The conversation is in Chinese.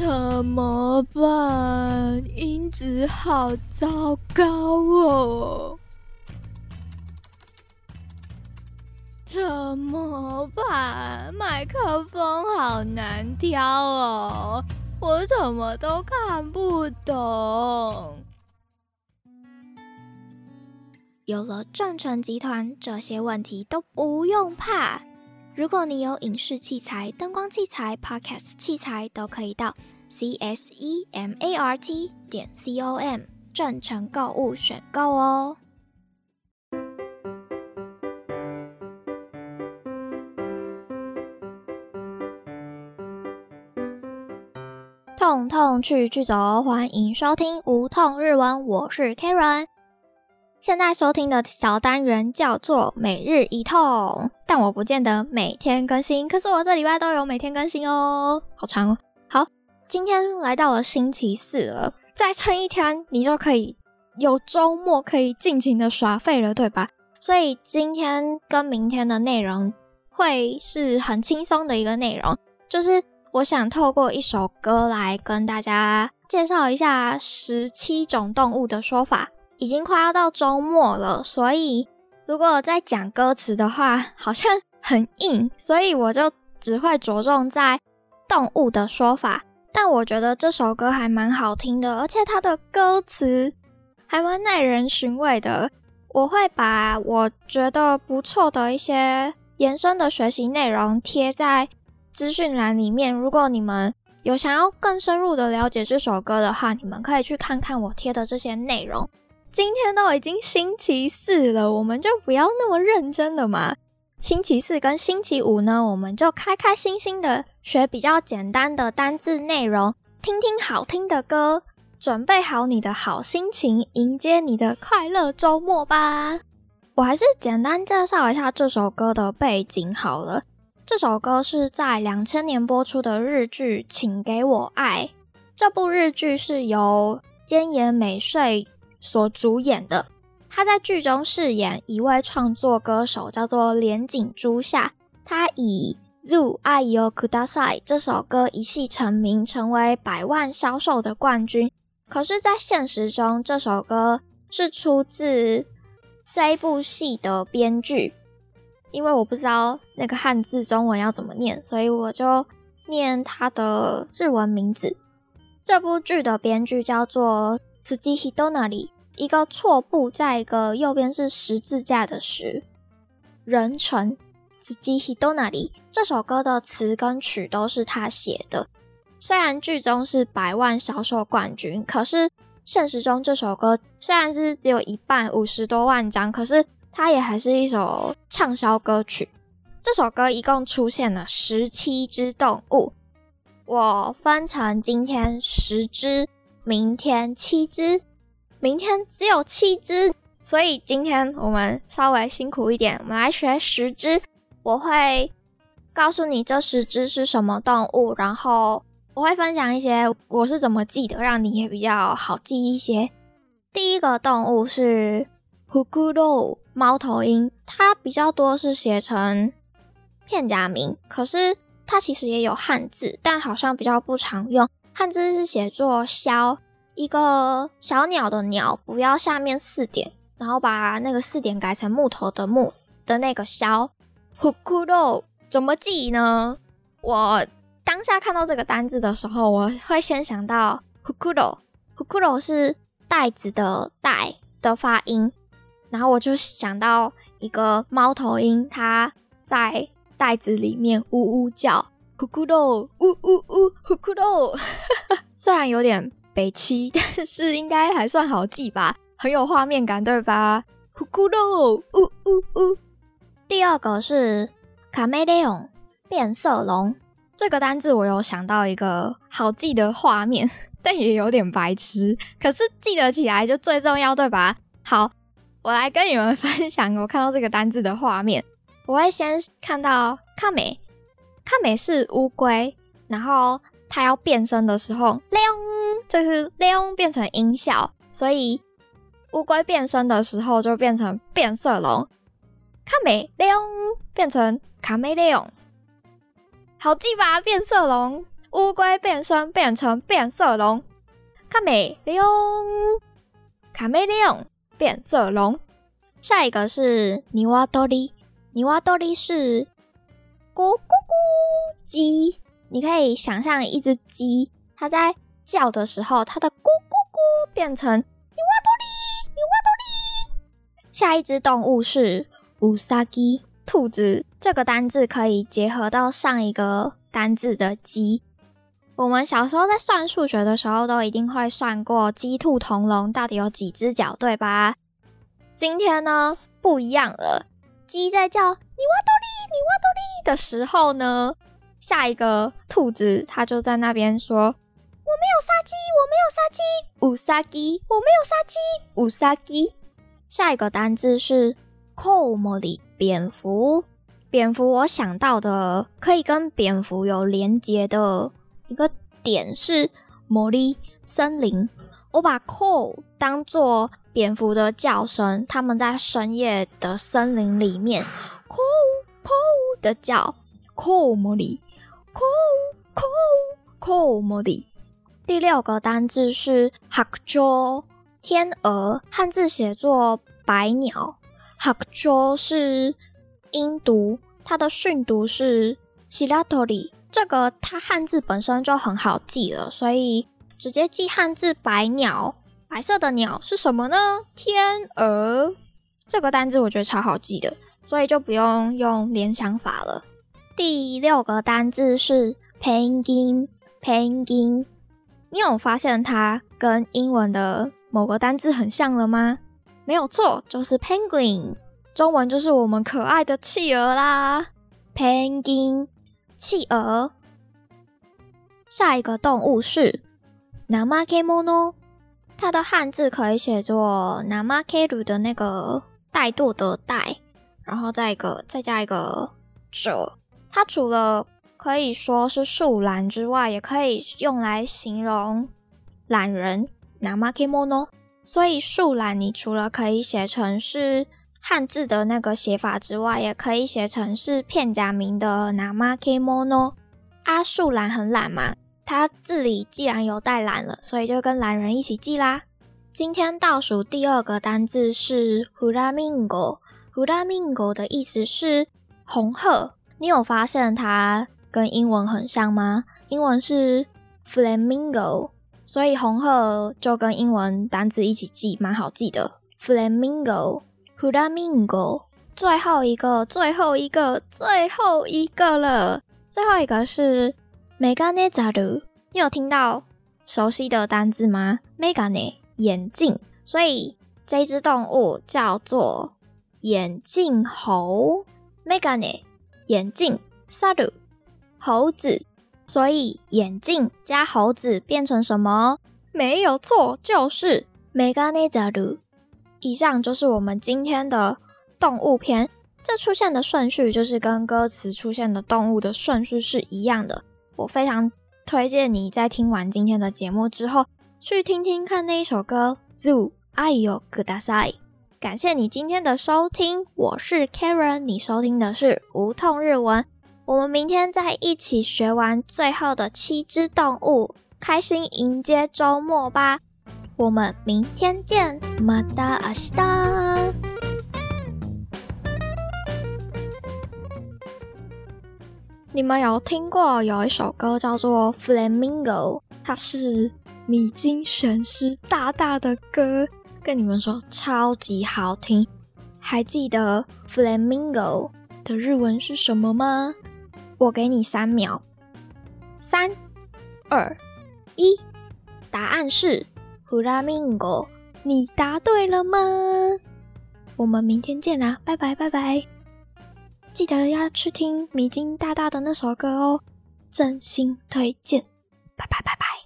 怎么办？音质好糟糕哦！怎么办？麦克风好难挑哦，我怎么都看不懂。有了正成集团，这些问题都不用怕。如果你有影视器材、灯光器材、Podcast 器材，都可以到 c s e m a r t 点 c o m 正成购物选购哦。痛痛去去走，欢迎收听无痛日文，我是 Karen。现在收听的小单元叫做每日一痛，但我不见得每天更新，可是我这礼拜都有每天更新哦，好长哦。好，今天来到了星期四了，再撑一天，你就可以有周末可以尽情的耍废了，对吧？所以今天跟明天的内容会是很轻松的一个内容，就是我想透过一首歌来跟大家介绍一下十七种动物的说法。已经快要到周末了，所以如果在讲歌词的话，好像很硬，所以我就只会着重在动物的说法。但我觉得这首歌还蛮好听的，而且它的歌词还蛮耐人寻味的。我会把我觉得不错的一些延伸的学习内容贴在资讯栏里面。如果你们有想要更深入的了解这首歌的话，你们可以去看看我贴的这些内容。今天都已经星期四了，我们就不要那么认真了嘛。星期四跟星期五呢，我们就开开心心的学比较简单的单字内容，听听好听的歌，准备好你的好心情，迎接你的快乐周末吧。我还是简单介绍一下这首歌的背景好了。这首歌是在两千年播出的日剧《请给我爱》，这部日剧是由菅野美穗。所主演的，他在剧中饰演一位创作歌手，叫做连井朱夏。他以《Zoo I Yo Kudasai》这首歌一戏成名，成为百万销售的冠军。可是，在现实中，这首歌是出自这一部戏的编剧。因为我不知道那个汉字中文要怎么念，所以我就念他的日文名字。这部剧的编剧叫做。司机 hito 那里一个错步，在一个右边是十字架的十人称。司机 hito 那里这首歌的词跟曲都是他写的。虽然剧中是百万销售冠军，可是现实中这首歌虽然是只有一半五十多万张，可是它也还是一首畅销歌曲。这首歌一共出现了十七只动物，我分成今天十只。明天七只，明天只有七只，所以今天我们稍微辛苦一点，我们来学十只。我会告诉你这十只是什么动物，然后我会分享一些我是怎么记的，让你也比较好记一些。第一个动物是 hukuro 猫头鹰，它比较多是写成片假名，可是它其实也有汉字，但好像比较不常用。汉字是写作“枭”，一个小鸟的“鸟”，不要下面四点，然后把那个四点改成木头的“木”的那个“枭”。hukuro 怎么记呢？我当下看到这个单字的时候，我会先想到 hukuro，hukuro 是袋子的“袋”的发音，然后我就想到一个猫头鹰，它在袋子里面呜呜叫。呼咕豆，呜呜呜，呼咕豆，虽然有点北七，但是应该还算好记吧，很有画面感，对吧？呼咕豆，呜呜呜。第二个是卡梅利昂，变色龙。这个单字我有想到一个好记的画面，但也有点白痴，可是记得起来就最重要，对吧？好，我来跟你们分享我看到这个单字的画面。我会先看到卡梅。它美是乌龟，然后它要变身的时候，亮，这是亮变成音效，所以乌龟变身的时候就变成变色龙。卡美亮变成卡梅利翁，好记吧？变色龙，乌龟变身变成变色龙。卡梅利翁，卡梅利翁，变色龙。下一个是尼瓦多利，尼瓦多利是咕咕咕鸡。你可以想象一只鸡，它在叫的时候，它的咕咕咕变成尼瓦多利，尼瓦多利。下一只动物是乌萨鸡，兔子。这个单字可以结合到上一个单字的鸡。我们小时候在算数学的时候，都一定会算过鸡、兔、同笼到底有几只脚，对吧？今天呢不一样了，鸡在叫“你挖多利，你挖多利”的时候呢，下一个兔子它就在那边说：“我没有杀鸡，我没有杀鸡，五杀鸡，我没有杀鸡，五杀鸡。”下一个单字是 “comoli”，蝙蝠。蝙蝠，我想到的可以跟蝙蝠有连接的。一个点是魔力森林，我把 call 当做蝙蝠的叫声，他们在深夜的森林里面 call call 的叫 call 魔力 call call call 魔力。第六个单字是 hakjo 天鹅，汉字写作白鸟。hakjo 是音读，它的训读是 s i l a t o r i。这个它汉字本身就很好记了，所以直接记汉字“白鸟”。白色的鸟是什么呢？天鹅。这个单字我觉得超好记的，所以就不用用联想法了。第六个单字是 penguin，penguin。你有发现它跟英文的某个单字很像了吗？没有错，就是 penguin。中文就是我们可爱的企鹅啦，penguin。企鹅，下一个动物是 namakemono，它的汉字可以写作 namakeru 的那个怠惰的怠，然后再一个再加一个者。它除了可以说是树懒之外，也可以用来形容懒人 namakemono。所以树懒，你除了可以写成是。汉字的那个写法之外，也可以写成是片假名的 namakemono。阿树懒很懒嘛，它这里既然有带懒了，所以就跟懒人一起记啦。今天倒数第二个单字是 flamingo。flamingo 的意思是红鹤。你有发现它跟英文很像吗？英文是 flamingo，所以红鹤就跟英文单字一起记，蛮好记的。flamingo。Flamingo，最后一个，最后一个，最后一个了。最后一个是 Megane 你有听到熟悉的单字吗？Megane 眼镜，所以这只动物叫做眼镜猴。Megane 眼镜，Saru 猴子，所以眼镜加猴子变成什么？没有错，就是 Megane Zaru。以上就是我们今天的动物篇，这出现的顺序就是跟歌词出现的动物的顺序是一样的。我非常推荐你在听完今天的节目之后，去听听看那一首歌《Zoo 爱哟格达赛》。感谢你今天的收听，我是 Karen，你收听的是无痛日文。我们明天再一起学完最后的七只动物，开心迎接周末吧。我们明天见，马达阿西你们有听过有一首歌叫做《Flamingo》，它是米津玄师大大的歌，跟你们说超级好听。还记得《Flamingo》的日文是什么吗？我给你三秒，三、二、一，答案是。Flamingo，你答对了吗？我们明天见啦，拜拜拜拜！记得要去听米津大大的那首歌哦，真心推荐，拜拜拜拜。